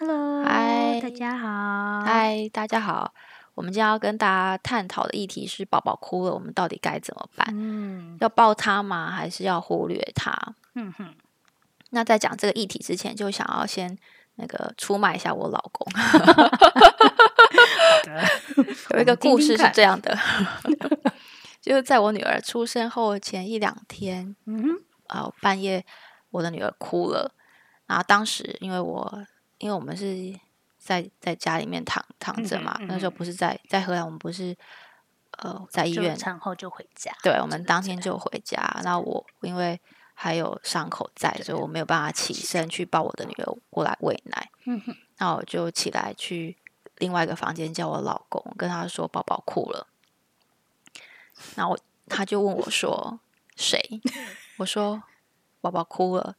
Hello，嗨大家好。嗨，大家好。我们今天要跟大家探讨的议题是：宝宝哭了，我们到底该怎么办？嗯要抱他吗？还是要忽略他？嗯哼，那在讲这个议题之前，就想要先那个出卖一下我老公。有一个故事是这样的，就是在我女儿出生后前一两天，嗯哼，呃，半夜我的女儿哭了，然后当时因为我因为我们是在在家里面躺躺着嘛，那时候不是在在荷兰，我们不是呃在医院，产后就回家。对，我们当天就回家。那我因为还有伤口在，所以我没有办法起身去抱我的女儿过来喂奶。嗯哼，那我就起来去另外一个房间叫我老公，跟他说宝宝哭了。然后我他就问我说谁？我说宝宝哭了。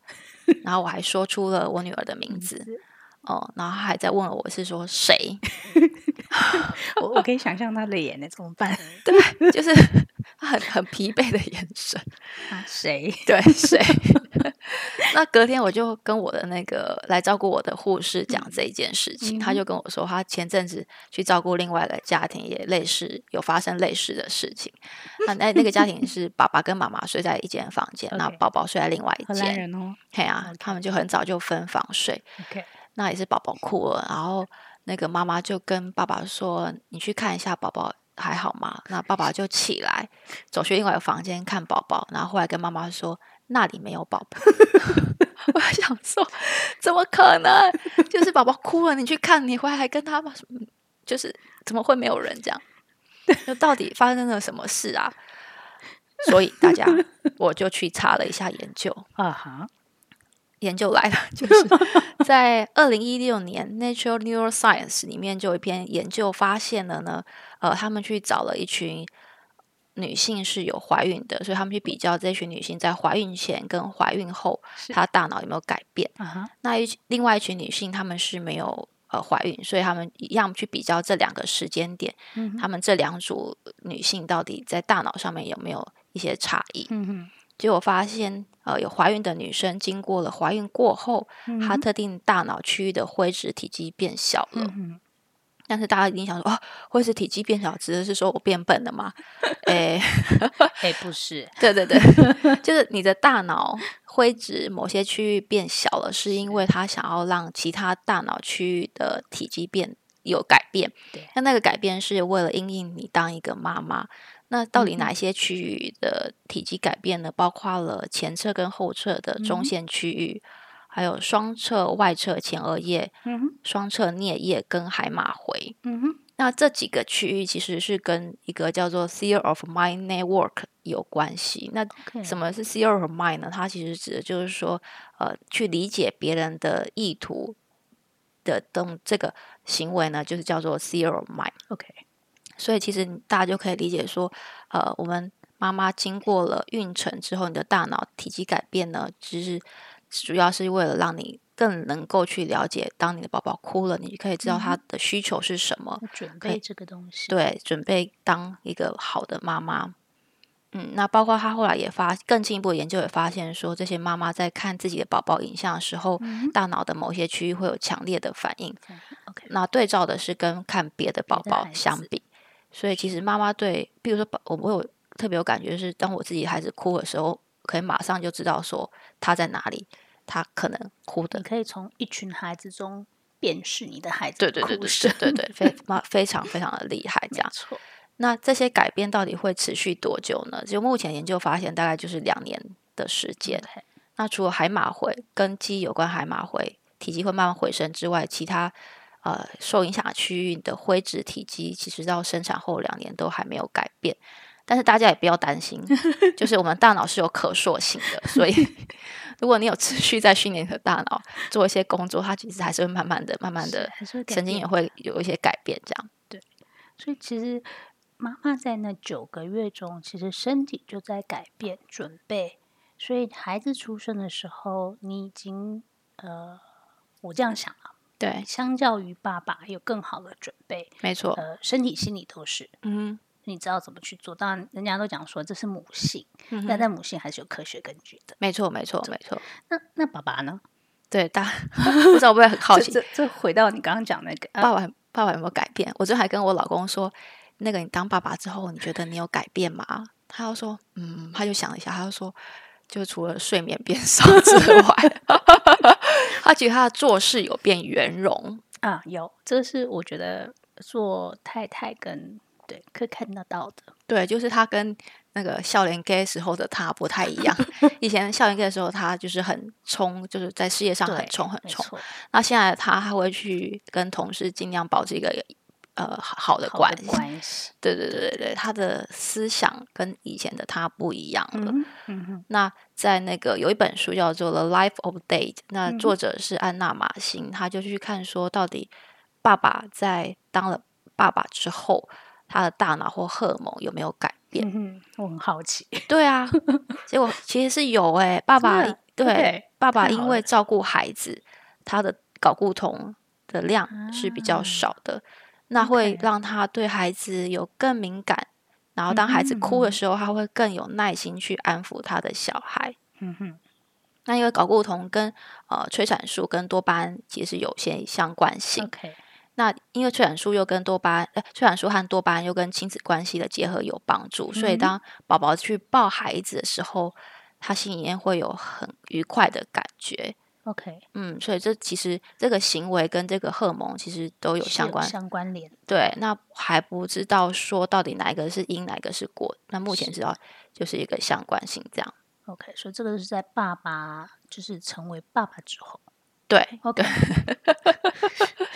然后我还说出了我女儿的名字。哦，然后他还在问我是说谁？我我可以想象他的眼呢，怎么办？对，就是他很很疲惫的眼神。啊，谁？对，谁？那隔天我就跟我的那个来照顾我的护士讲这一件事情，他就跟我说，他前阵子去照顾另外一个家庭，也类似有发生类似的事情。那那那个家庭是爸爸跟妈妈睡在一间房间，那宝宝睡在另外一荷兰间。人哦。嘿啊，他们就很早就分房睡。那也是宝宝哭了，然后那个妈妈就跟爸爸说：“你去看一下宝宝还好吗？”那爸爸就起来走去另外一个房间看宝宝，然后后来跟妈妈说：“那里没有宝宝。” 我想说，怎么可能？就是宝宝哭了，你去看，你回来还跟他们，就是怎么会没有人这样？就到底发生了什么事啊？所以大家，我就去查了一下研究，啊哈，研究来了，就是在二零一六年《Nature Neuroscience》里面就有一篇研究发现了呢，呃，他们去找了一群女性是有怀孕的，所以他们去比较这群女性在怀孕前跟怀孕后，她大脑有没有改变。那一另外一群女性，她们是没有呃怀孕，所以他们一样去比较这两个时间点，嗯哼她们这两组女性到底在大脑上面有没有一些差异。嗯哼，结果发现，呃，有怀孕的女生经过了怀孕过后，嗯她特定大脑区域的灰质体积变小了。嗯，但是大家一定想说，哦，灰质体积变小，指的是说我变笨了吗？诶 哎，不是，对对对，就是你的大脑灰质某些区域变小了，是因为它想要让其他大脑区域的体积变有改变对。那那个改变是为了因应你当一个妈妈。那到底嗯哪些区域的体积改变呢？包括了前侧跟后侧的中嗯线区域，还有双侧外侧前额叶、双侧颞叶跟海马回。嗯哼，那这几个区域其实是跟一个叫做 Theory of Mind Network 有关系。那什么是 Theory of Mind 呢？它其实指的就是说，呃，去理解别人的意图的动这个行为呢，就是叫做 Theory of Mind。OK，所以其实大家就可以理解说，呃，我们妈妈经过了孕程之后，你的大脑体积改变呢，其实主要是为了让你更能够去了解，当你的宝宝哭了，你可以知道他的需求是什么，要准备这个东西。，对，准备当一个好的妈妈。嗯，那包括他后来也发更进一步的研究也发现说，这些妈妈在看自己的宝宝影像的时候，嗯大脑的某些区域会有强烈的反应。，OK，那对照的是跟看别的宝宝相比，所以其实妈妈对，比如说宝我我有特别有感觉是，当我自己孩子哭的时候，可以马上就知道说他在哪里，他可能哭的你可以从一群孩子中辨识你的孩子的对对对对对对对，非妈非常非常的厉害，这样。没错，那这些改变到底会持续多久呢？就目前研究发现，大概就是两年的时间。那除了海马回跟鸡有关海马回体积会慢慢回升之外，其他呃受影响的区域的灰质体积，其实到生产后两年都还没有改变。但是大家也不要担心，就是我们大脑是有可塑性的，所以 如果你有持续在训练你的大脑做一些工作，它其实还是会慢慢的、慢慢的神经也会有一些改变，这样对。所以其实妈妈在那九个月中，其实身体就在改变、准备。所以孩子出生的时候，你已经呃，我这样想啊，对，相较于爸爸有更好的准备，没错。呃，身体、心理都是，嗯你知道怎么去做。当然，人家都讲说这是母性，但在母性还是有科学根据的。没错，没错，没错。那那爸爸呢？对，大不知道会不会很好奇，这这回到你刚刚讲那个，爸爸爸爸有没有改变？我昨天还跟我老公说，那个你当爸爸之后，你觉得你有改变吗？他又说，嗯，他就想了一下，他就说，就除了睡眠变少之外，他觉得他的做事有变圆融啊，有，这是我觉得做太太跟对可以看得到的，对，就是他跟那个笑脸 gay 时候的他不太一样。以前笑脸 gay 的时候，他就是很冲，就是在事业上很冲很冲。那现在他还会去跟同事尽量保持一个。呃，好的关系，对对对对对，他的思想跟以前的他不一样了。那在那个有一本书叫做《The Life of Date》，那作者是安娜马辛，他就去看说，到底爸爸在当了爸爸之后，他的大脑或荷尔蒙有没有改变？我很好奇。对啊，结果 其实是有哎，爸爸对爸爸因为照顾孩子，他的睾固酮的量是比较少的。那会让他对孩子有更敏感，然后当孩子哭的时候，他会更有耐心去安抚他的小孩。嗯哼。那因为睾固酮跟呃催产素跟多巴胺其实有些相关性。OK。那因为催产素又跟多巴胺，呃，催产素和多巴胺又跟亲子关系的结合有帮助，所以当宝宝去抱孩子的时候，他心里面会有很愉快的感觉。OK，嗯，所以这其实这个行为跟这个荷尔蒙其实都有相关相关联。对，那还不知道说到底哪一个是因，哪一个是果。那目前知道就是一个相关性这样。OK，所以这个是在爸爸就是成为爸爸之后。对，OK，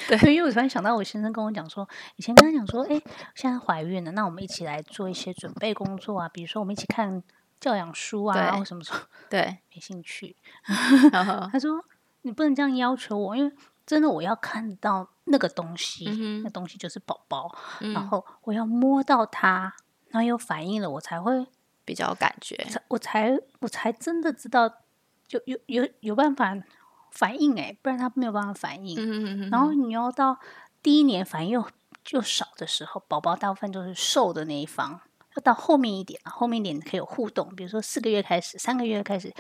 对，因为我突然想到，我先生跟我讲说，以前跟他讲说，哎，现在怀孕了，那我们一起来做一些准备工作啊，比如说我们一起看。教养书啊，或什么什么，对，没兴趣。他说：“你不能这样要求我，因为真的我要看到那个东西，那东西就是宝宝，然后我要摸到它，然后有反应了，我才会比较感觉，我才我才真的知道，就有有有办法反应哎，不然他没有办法反应。然后你要到第一年反应又就少的时候，宝宝大部分都是瘦的那一方。”要到后面一点啊，后面一点可以有互动，比如说四个月开始，三个月开始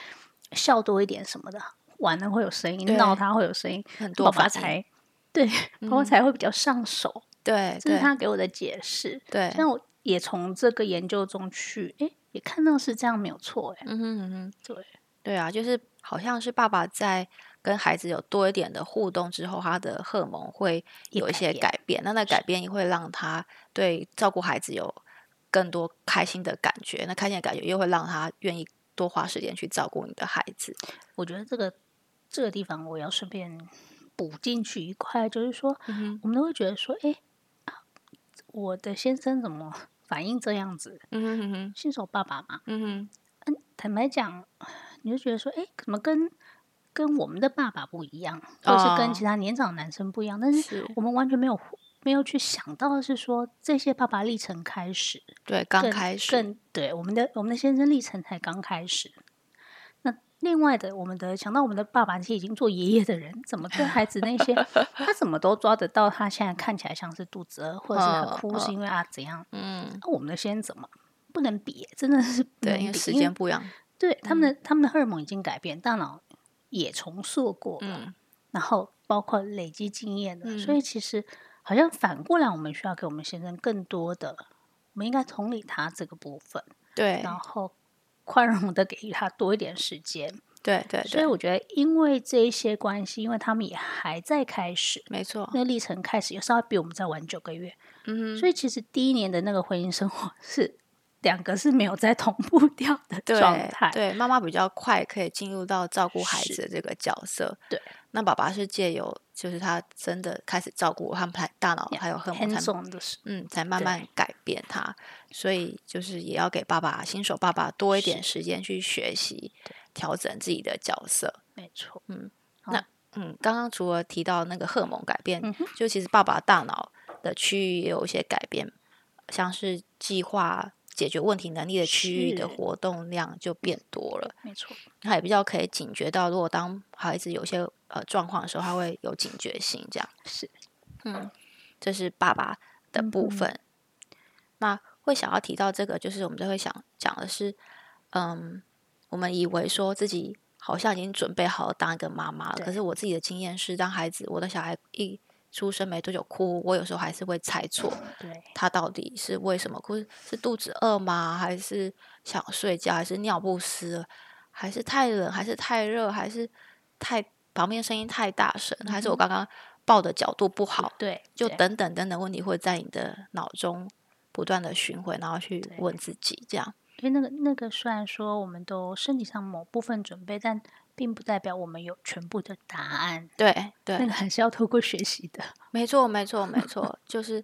笑多一点什么的，玩了会有声音，闹他会有声音，很多宝宝才对，宝宝才会比较上手。对，这是他给我的解释。对，那我也从这个研究中去，哎，也看到是这样没有错。哎，嗯哼嗯哼，对，对啊，就是好像是爸爸在跟孩子有多一点的互动之后，他的荷尔蒙会有一些改变，那那改变也会让他对照顾孩子有。更多开心的感觉，那开心的感觉又会让他愿意多花时间去照顾你的孩子。我觉得这个这个地方我要顺便补进去一块，就是说，我们都会觉得说，哎，我的先生怎么反应这样子？嗯哼哼，新手爸爸嘛，嗯哼，嗯，坦白讲，你就觉得说，哎，怎么跟跟我们的爸爸不一样，或是跟其他年长男生不一样？但是我们完全没有。没有去想到的是说，这些爸爸历程开始，对，刚开始，更对我们的我们的先生历程才刚开始。那另外的，我们的想到我们的爸爸是已经做爷爷的人，怎么对孩子那些，他怎么都抓得到？他现在看起来像是肚子饿，或者是很哭，是因为啊怎样？嗯，那我们的先生怎么不能比？真的是对，因为时间不一样。对，他们的他们的荷尔蒙已经改变，大脑也重塑过了，然后包括累积经验的，所以其实。好像反过来，我们需要给我们先生更多的，我们应该同理他这个部分，对，然后宽容的给予他多一点时间，对对。所以我觉得，因为这一些关系，因为他们也还在开始，没错，那个历程开始，有稍微比我们再晚九个月，嗯，所以其实第一年的那个婚姻生活是。两个是没有在同步 掉的状态。对，妈妈比较快可以进入到照顾孩子的这个角色。对，那爸爸是借由就是他真的开始照顾他们大脑，还有荷尔蒙，才嗯，才慢慢改变他。所以就是也要给爸爸新手爸爸多一点时间去学习，调整自己的角色。没错，嗯，那嗯，刚刚除了提到那个荷尔蒙改变，就其实爸爸大脑的区域也有一些改变，像是计划。解决问题能力的区域的活动量就变多了，没错，他也比较可以警觉到，如果当孩子有些呃状况的时候，他会有警觉性。这样是，嗯，这是爸爸的部分。那会想要提到这个，就是我们就会想讲的是，嗯，我们以为说自己好像已经准备好当一个妈妈了。可是我自己的经验是，当孩子我的小孩一出生没多久哭，我有时候还是会猜错对，他到底是为什么哭，是肚子饿吗？还是想睡觉？还是尿不湿？还是太冷？还是太热？还是太旁边声音太大声？还是我刚刚抱的角度不好？对，就等等等等问题会在你的脑中不断的巡回，然后去问自己，这样因为那个那个虽然说我们都身体上某部分准备，但并不代表我们有全部的答案，对对那，个还是要透过学习的。没错没错没错，就是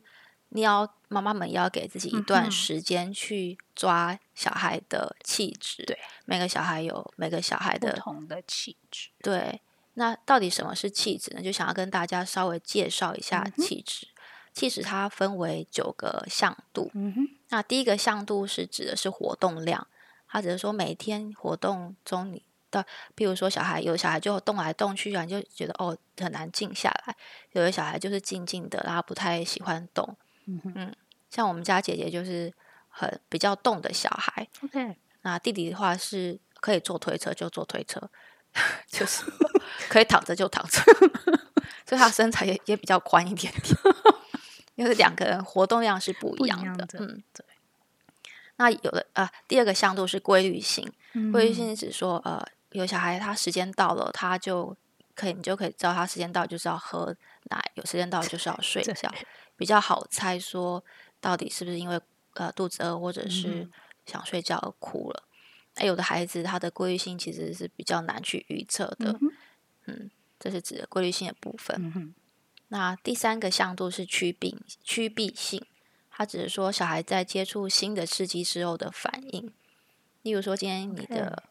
你要妈妈们也要给自己一嗯段时间去抓小孩的气质，对，每个小孩有每个小孩不的同的气质，对，那到底什么是气质呢？就想要跟大家稍微介绍一下气质。气质它分为九个向度，嗯哼，那第一个向度是指的是活动量，它只是说每天活动中你的，譬如说小孩有小孩就动来动去啊，你就觉得哦很难静下来；有的小孩就是静静的，然后不太喜欢动。嗯嗯像我们家姐姐就是很比较动的小孩，，OK，那弟弟的话是可以坐推车就坐推车，就是可以躺着就躺着，所以他身材也也比较宽一点点。就是两个人活动量是不不一样的，嗯，对。那有的啊，第二个向度是规律性，规律嗯性是指说，呃，有小孩他时间到了，他就可以，你就可以知道他时间到就是要喝奶，有时间到就是要睡觉，比较好猜说到底是不是因为呃肚子饿或者是嗯想睡觉而哭了。那有的孩子他的规律性其实是比较难去预测的，嗯哼这是指的规律性的部分。那第三个向度是趋避趋避性，它只是说小孩在接触新的刺激之后的反应。例如说，今天你的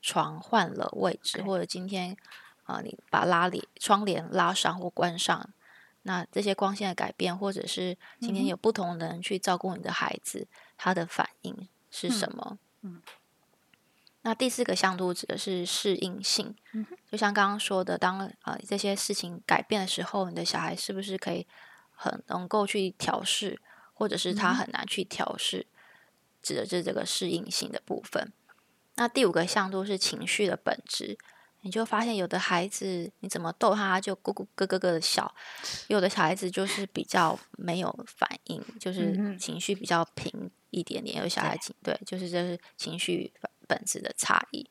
床换了位置或者今天啊、呃你把拉帘窗帘拉上或关上，那这些光线的改变，或者是今天有不同的人去照顾你的孩子，他的反应是什嗯么？嗯那第四个向度指的是适应性，嗯就像刚刚说的，当呃这些事情改变的时候，你的小孩是不是可以很能够去调试，或者是他嗯很难去调试，指的是这个适应性的部分。那第五个向度是情绪的本质，你就发现有的孩子你怎么逗他，就咕咕咯咯咯的笑；有的小孩子就是比较没有反应，就是情绪比较平一点点。有小孩对。情对，就是这是情绪本本质的差异。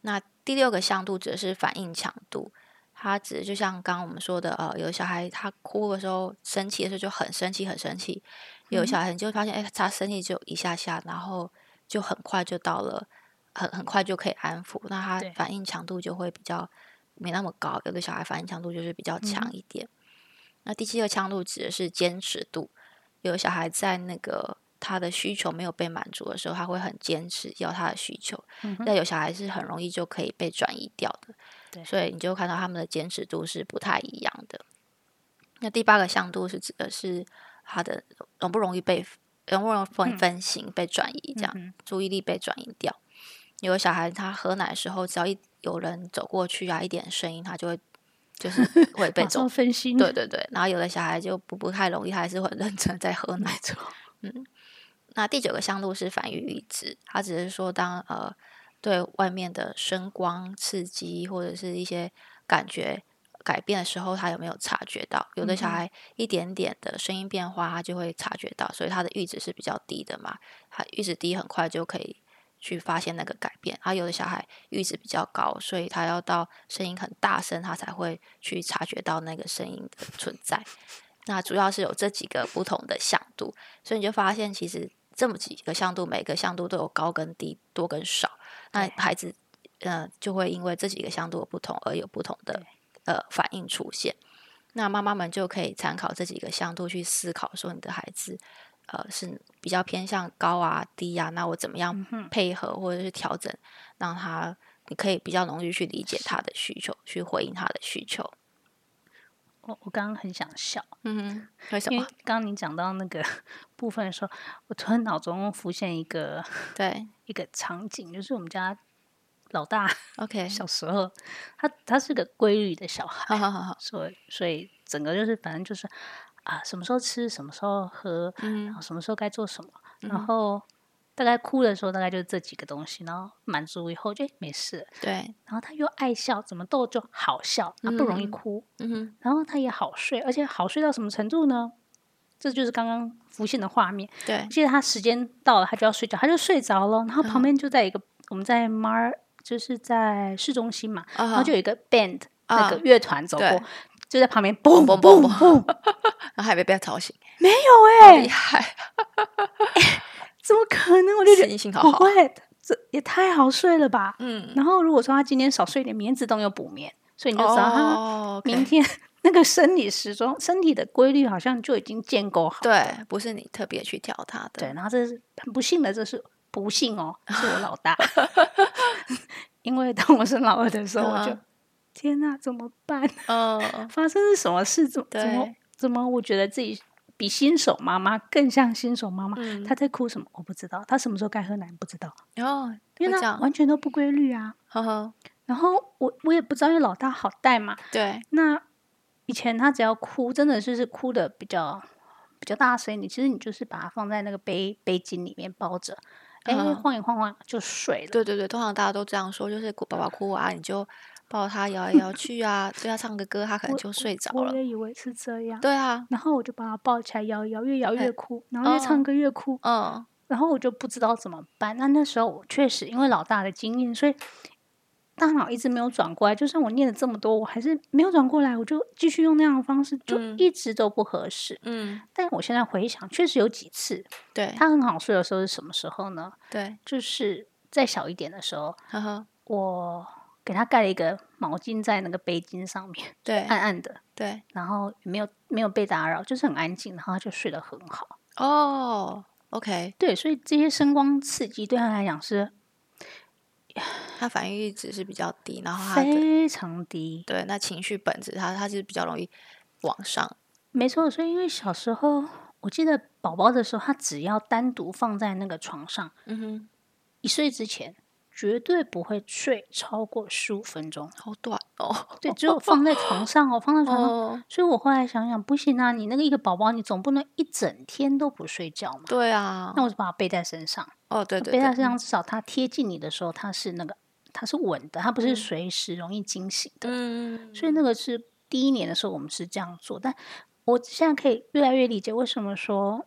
那第六个向度指的是反应强度，它指的就像刚刚我们说的，呃，有小孩他哭的时候、生气的时候就很生气、很生气；有小孩你就会发现，哎、他生气就一下下，然后就很快就到了，很很快就可以安抚，那他反应强度就会比较没那么高。有的小孩反应强度就是比较强嗯一点。那第七个强度指的是坚持度，有的小孩在那个他的需求没有被满足的时候，他会很坚持要他的需求。那有小孩是很容易就可以被转移掉的，对所以你就看到他们的坚持度是不太一样的。那第八个向度是指的是他的容不容易被容不容易分嗯分心、被转移，这样、嗯注意力被转移掉。有的小孩他喝奶的时候，只要一有人走过去啊，一点声音，他就会就是会被马走分心，对对对，然后有的小孩就不不太容易，他还是很认真在喝奶没。错，那第九个向度是反应阈值，他只是说当呃对外面的声光刺激或者是一些感觉改变的时候，他有没有察觉到？有的小孩一点点的声音变化，他就会察觉到，所以他的阈值是比较低的嘛，他阈值低很快就可以去发现那个改变。而有的小孩阈值比较高，所以他要到声音很大声，他才会去察觉到那个声音的存在。那主要是有这几个不同的向度，所以你就发现其实这么几个向度，每个向度都有高跟低、多跟少。那孩子，呃，就会因为这几个向度的不同而有不同的呃反应出现。那妈妈们就可以参考这几个向度去思考，说你的孩子，呃，是比较偏向高啊、低啊，那我怎么样配合或者是调整，让他你可以比较容易去理解他的需求，去回应他的需求。我我刚刚很想笑，嗯哼，为什因为么？刚刚你讲到那个 部分的时候，我突然脑中浮现一个 对一个场景，就是我们家老大，OK，小时候，他他是个规律的小孩，好好好好，所以所以整个就是反正就是啊，什么时候吃，什么时候喝，嗯然后什么时候该做什么，嗯。然后大概哭的时候大概就是这几个东西，然后满足以后就没事了，对，然后他又爱笑，怎么逗就好笑，他不容易嗯哭，嗯哼，然后他也好睡，而且好睡到什么程度呢？这就是刚刚浮现的画面。对，记得他时间到了，他就要睡觉，他就睡着了。然后旁边就在一个、我们在 Mar，就是在市中心嘛，然然后就有一个 band、那啊个乐团走过，对就在旁边嘣嘣嘣嘣然后还没被他吵醒，没有好哎、厉害，怎么可能？我就觉得心情好好，不会，这也太好睡了吧。嗯，然后如果说他今天少睡一点，明天自动又补眠，所以你就知道他明天那个生理时钟、身体的规律好像就已经建构好了。对，不是你特别去调他的，对，然后这是很不幸的，这是不幸哦，是我老大。因为当我生老二的时候，我就嗯天哪，怎么办？嗯，发生是什么事？怎么怎么怎么？我觉得自己比新手妈妈更像新手妈妈。嗯她在哭什么？我不知道。她什么时候该喝奶？不知道，然后因为完全都不规律啊。呵呵，然后我我也不知道，因为老大好带嘛。对，那以前他只要哭，真的就是哭的比较比较大声一点，其实你就是把它放在那个背背巾里面包着，哎、嗯晃一晃晃就睡了。对对对，通常大家都这样说，就是哭宝宝哭啊，你就抱他摇来摇去啊，对他唱个歌，他可能就睡着了我了。也以为是这样，对啊，然后我就把他抱起来摇一摇，越摇越哎哭，然后越唱哦歌越哭，嗯，然后我就不知道怎么办。那那时候我确实因为老大的经验，所以大脑一直没有转过来。就算我念了这么多，我还是没有转过来，我就继续用那样的方式，就嗯一直都不合适。嗯，但我现在回想，确实有几次对他很好睡的时候是什么时候呢？对，就是再小一点的时候，呵呵，我给他盖了一个毛巾在那个背巾上面，对暗暗的，对，然后也没有没有被打扰，就是很安静，然后他就睡得很好。哦，OK，对，所以这些声光刺激对他来讲是他反应阈值是比较低，然后他非常低。对那情绪本质，他他是比较容易往上。没错，所以因为小时候我记得宝宝的时候，他只要单独放在那个床上，嗯哼，一岁之前绝对不会睡超过十五分钟。好短哦。对，只有放在床上哦，放在床上。哦，所以我后来想想，不行啊，你那个一个宝宝，你总不能一整天都不睡觉嘛。对啊那，我就把它背在身上，哦，对对对，背在身上，至少它贴近你的时候，它是那个它是稳的，它不是嗯随时容易惊醒的。嗯，所以那个是第一年的时候，我们是这样做。但我现在可以越来越理解为什么说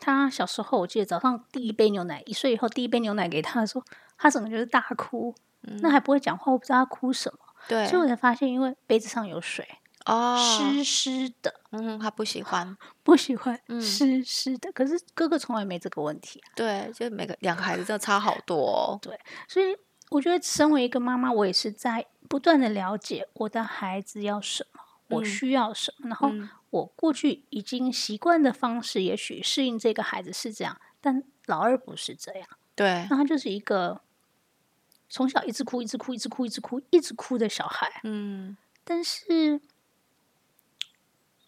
他小时候，我记得早上第一杯牛奶，一岁以后第一杯牛奶给他的时候，他整个就是大哭，那还不会讲话，我不知道他哭什么。嗯对所以我才发现，因为杯子上有水，哦，湿湿的，嗯，他不喜欢，不喜欢嗯湿湿的。可是哥哥从来没这个问题啊、对，就每个两个孩子真的差好多哦。所以我觉得身为一个妈妈，我也是在不断的了解我的孩子要什么，我嗯需要什么，然后嗯我过去已经习惯的方式，也许适应这个孩子是这样，但老二不是这样，对，那他就是一个从小一直哭、一直哭、一直哭、一直哭、一直哭的小孩。嗯但是，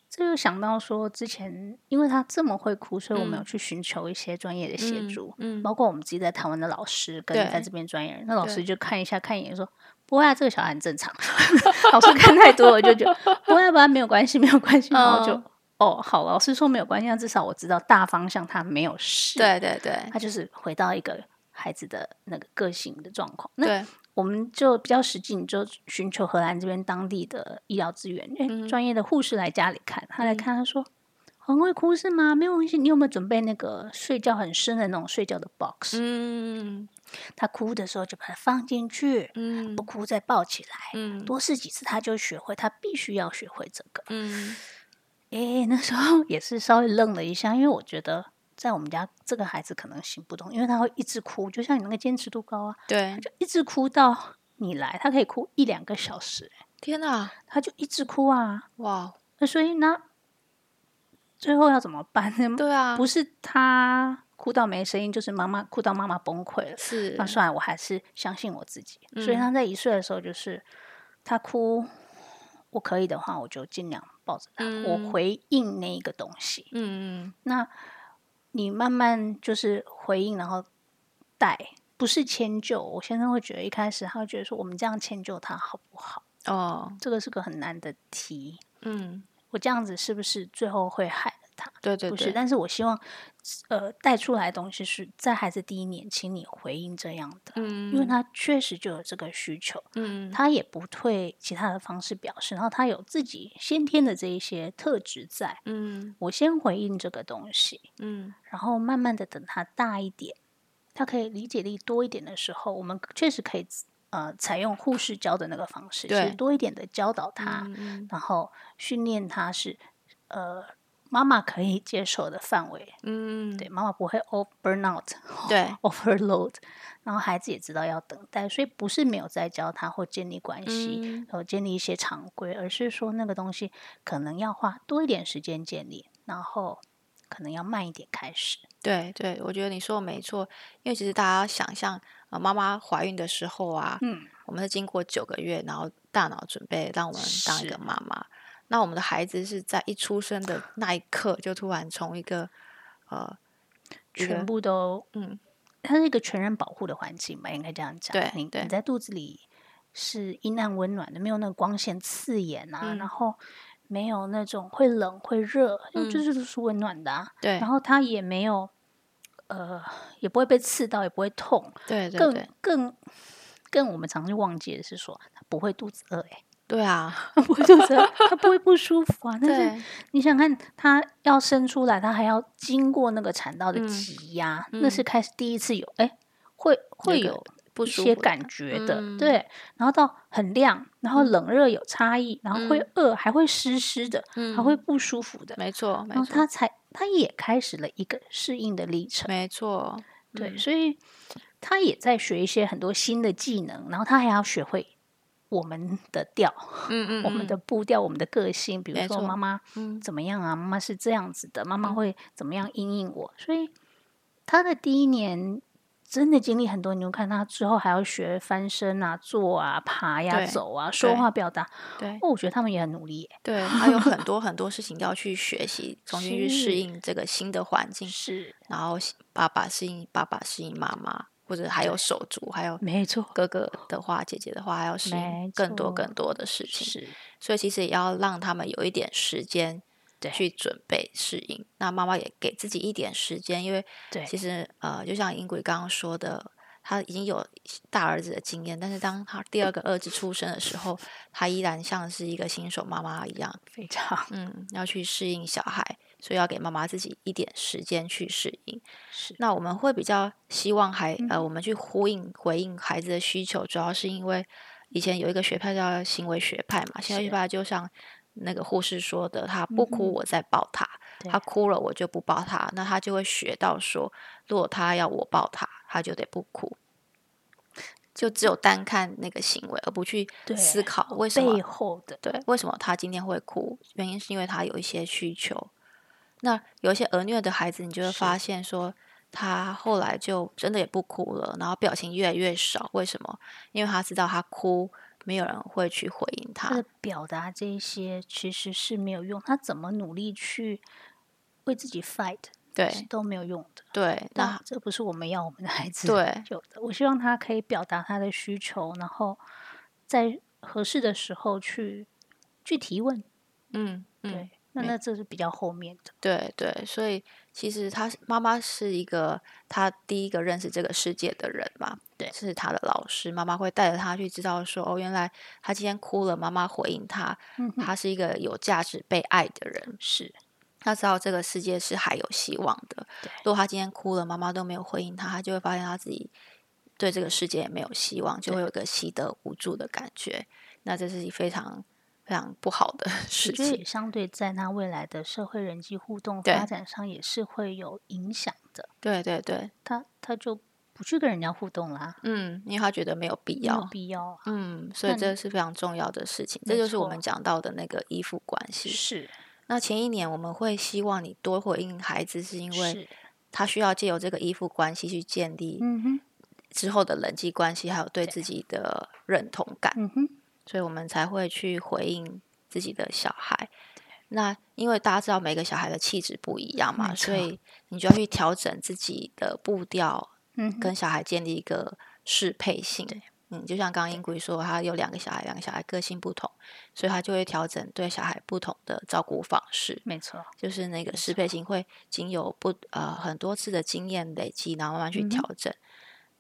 这又想到说，之前因为他这么会哭，所以我们有嗯去寻求一些专业的协嗯助，嗯包括我们自己在台湾的老师跟在这边专业人，那老师就看一下看一眼说。不会啊，这个小孩很正常。老师看太多了，就觉得不会不会，没有关系，没有关系。然后就、嗯哦，好，老师说没有关系，那至少我知道大方向他没有事。，对对对他就是回到一个孩子的那个个性的状况。那，我们就比较实际，你就寻求荷兰这边当地的医疗资源，专业的护士来家里看，他来嗯看，他说。很会哭是吗？没有关系，你有没有准备那个睡觉很深的那种睡觉的 box？、嗯他哭的时候就把它放进去，嗯不哭再抱起来，嗯多试几次他就学会，他必须要学会这个。嗯诶，那时候也是稍微愣了一下，因为我觉得在我们家这个孩子可能行不通，因为他会一直哭，就像你那个坚持度高啊，对，就一直哭到你来，他可以哭一两个小时、诶天哪，他就一直哭啊。哇，那所以呢最后要怎么办呢？对啊，不是他哭到没声音，就是妈妈哭到妈妈崩溃了。是那算了，我还是相信我自己。所以嗯他在一岁的时候，就是他哭，我可以的话，我就尽量抱着他，嗯我回应那一个东西。嗯嗯那你慢慢就是回应，然后带，不是迁就。我先生会觉得一开始他会觉得说，我们这样迁就他好不好？哦，这个是个很难的题。嗯，我这样子是不是最后会害了他？所不是。对不是，但是我希望，呃，带出来的东西是在孩子第一年，请你回应这样的，嗯，因为他确实就有这个需求，嗯。他也不退其他的方式表示，然后他有自己先天的这一些特质在，嗯。我先回应这个东西，嗯。然后慢慢的等他大一点，他可以理解力多一点的时候，我们确实可以呃采用护士教的那个方式，对。是多一点的教导他，嗯嗯。然后训练他是呃妈妈可以接受的范围，嗯，对，妈妈不会 over burnout，对。overload，然后孩子也知道要等待，所以不是没有在教他或建立关系，嗯。呃，建立一些常规，而是说那个东西可能要花多一点时间建立，然后可能要慢一点开始。对对，我觉得你说的没错，因为其实大家想象，呃，妈妈怀孕的时候啊，嗯，我们是经过九个月，然后大脑准备让我们当一个是妈妈。那我们的孩子是在一出生的那一刻，就突然从一个呃，全部都，嗯，它是一个全然保护的环境吧，应该这样讲。对对你你在肚子里是阴暗温暖的，没有那个光线刺眼啊，嗯然后没有那种会冷会热，因为嗯就是都是温暖的啊。对然后它也没有，呃，也不会被刺到，也不会痛，更对对对更更我们常常忘记的是说，它不会肚子饿、欸，对啊，它不会肚子饿，它不会不舒服啊。但是你想看，他要生出来，他还要经过那个产道的嗯挤压，那是嗯开始第一次有，哎、会会有不一些感觉的，嗯对。然后到很亮，然后冷热有差异，然后会嗯饿，还会湿湿的，还会嗯不舒服的，没错没然后错它才他也开始了一个适应的历程。没错，对，嗯所以他也在学一些很多新的技能，然后他还要学会我们的调、嗯嗯，我们的步调、我们的个性。比如说妈妈嗯怎么样啊？妈妈是这样子的，妈妈嗯会怎么样应应我？所以他的第一年真的经历很多。你就看他之后还要学翻身啊、坐啊、爬呀、对走啊、说对话表达。对哦，我觉得他们也很努力耶。对，还有很多很多事情要去学习，重新去适是应这个新的环境，是，然后爸爸适应爸爸适应妈妈，或者还有手足，还有没错，哥哥的话，姐姐的话，还要适应更多更多的事情。是，所以其实也要让他们有一点时间对去准备适应。那妈妈也给自己一点时间，因为对，其实呃，就像英鬼刚刚说的，他已经有大儿子的经验，但是当他第二个儿子出生的时候，他依然像是一个新手妈妈一样，非常嗯，要去适应小孩，所以要给妈妈自己一点时间去适应。是，那我们会比较希望孩嗯呃，我们去呼应回应孩子的需求，主要是因为以前有一个学派叫行为学派嘛，行为学派就像那个护士说的，他不哭我再抱他，对他哭了我就不抱他，那他就会学到说，如果他要我抱他，他就得不哭。就只有单看那个行为，而不去思考为什么背后的对，为什么他今天会哭？原因是因为他有一些需求。那有一些儿虐的孩子，你就会发现说，他后来就真的也不哭了，然后表情越来越少。为什么？因为他知道他哭，没有人会去回应他。他的表达这一些其实是没有用，他怎么努力去为自己 fight 对都没有用的。对，那那这不是我们要我们的孩子对 有的。我希望他可以表达他的需求，然后在合适的时候去去提问。嗯嗯，对，那那这是比较后面的。对对，所以其实他妈妈是一个他第一个认识这个世界的人嘛，对是他的老师，妈妈会带着他去知道说，哦，原来他今天哭了，妈妈回应他，嗯，他是一个有价值、被爱的人，是他知道这个世界是还有希望的。如果他今天哭了，妈妈都没有回应他，他就会发现他自己对这个世界也没有希望，就会有一个习得无助的感觉。那这是非常非常不好的 事情我觉得也。相对在他未来的社会人际互动发展上也是会有影响的。对对对，他他就不去跟人家互动啦，嗯，因为他觉得没有必没有要。必要啊。嗯，所以这是非常重要的事情，这就是我们讲到的那个依附关系。是那前一年我们会希望你多回应孩子，是因为，他需要借由这个依附关系去建立嗯哼，之后的人际关系，还有对对自己的认同感，嗯哼，所以我们才会去回应自己的小孩。那因为大家知道每个小孩的气质不一样嘛，所以你就要去调整自己的步调，嗯，跟小孩建立一个适配性。嗯，就像刚刚英贵说，他有两个小孩，两个小孩个性不同，所以他就会调整对小孩不同的照顾方式。没错，就是那个适配性会经由不呃很多次的经验累积，然后慢慢去调整，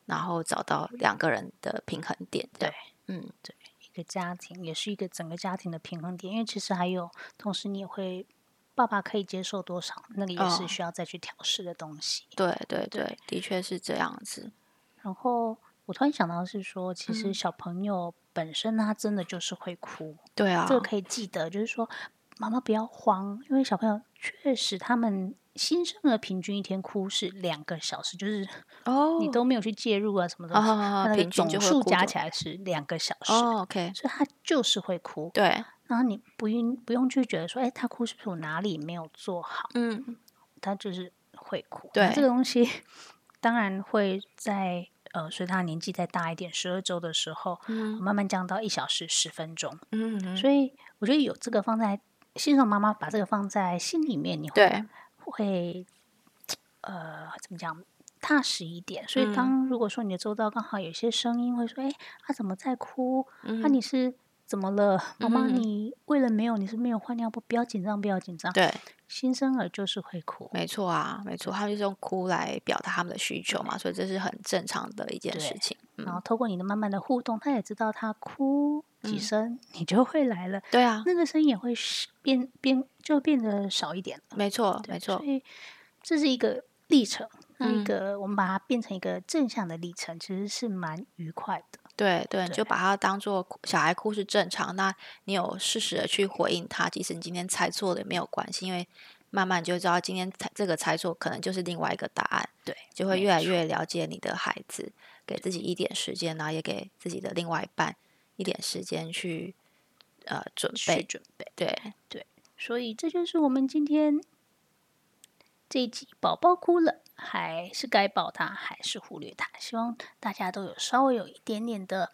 然后找到两个人的平衡点。对，嗯，一个家庭也是一个整个家庭的平衡点，因为其实还有，同时你也会，爸爸可以接受多少，那个也哦是需要再去调试的东西。对对对，的确是这样子。然后我突然想到是说，其实嗯小朋友本身他真的就是会哭，对啊，这个可以记得，就是说妈妈不要慌，因为小朋友确实他们新生儿平均一天哭是两个小时，就是哦，你都没有去介入啊什么的，他那个总数加起来是两个小时，哦，OK，所以他就是会哭。对，然后你不用不用去觉得说，哎，他哭是不是我哪里没有做好？嗯，他就是会哭。对这个东西当然会在呃，随他年纪再大一点，十二周的时候，嗯慢慢降到一小时十分钟。嗯嗯，所以我觉得有这个放在新手妈妈把这个放在心里面，你会对，会呃怎么讲？踏实一点，所以嗯当如果说你的周遭刚好有些声音会说：“哎，他怎么在哭？那、嗯你是怎么了？妈妈，嗯你为了没有你是没有换尿布，不要紧张，不要紧张。”对，新生儿就是会哭，没错啊，没错，他们就是用哭来表达他们的需求嘛，所以这是很正常的一件事情。嗯，然后透过你的慢慢的互动，他也知道他哭几嗯声，你就会来了，对啊，那个声音也会变变就变得少一点了。没错，没错所，以这是一个历程，那一嗯个、我们把它变成一个正向的历程，其实是蛮愉快的。对对，你就把它当做小孩哭是正常，那你有适时的去回应他，即使你今天猜错了也没有关系，因为慢慢你就知道今天猜这个猜错可能就是另外一个答案，对，就会越来越了解你的孩子，给自己一点时间，然后也给自己的另外一半一点时间去呃准备，准备。对，所以这就是我们今天这一集，宝宝哭了，还是该抱他，还是忽略他？希望大家都有稍微有一点点的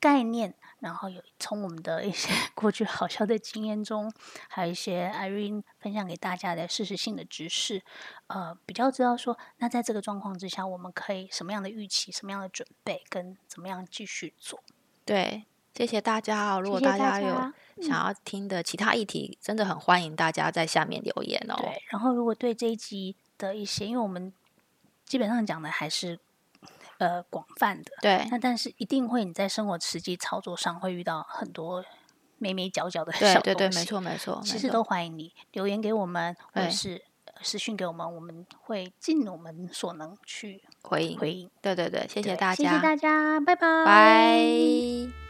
概念，然后有从我们的一些 过去好笑的经验中，还有一些 Irene 分享给大家的事实性的知识，呃，比较知道说，那在这个状况之下，我们可以什么样的预期，什么样的准备，跟怎么样继续做。对，谢谢大家哦。如果大家有想要听的其他议题，真的很欢迎大家在下面留言哦。对，然后如果对这一集的一些，因为我们基本上讲的还是呃广泛的，对那但是一定会你在生活实际操作上会遇到很多眉眉角角的小东西没错没错，没错其实都欢迎你留言给我们，或者是呃私讯给我们，我们会尽我们所能去回应。回应。对对对，谢谢大家，谢谢大家，拜拜，拜。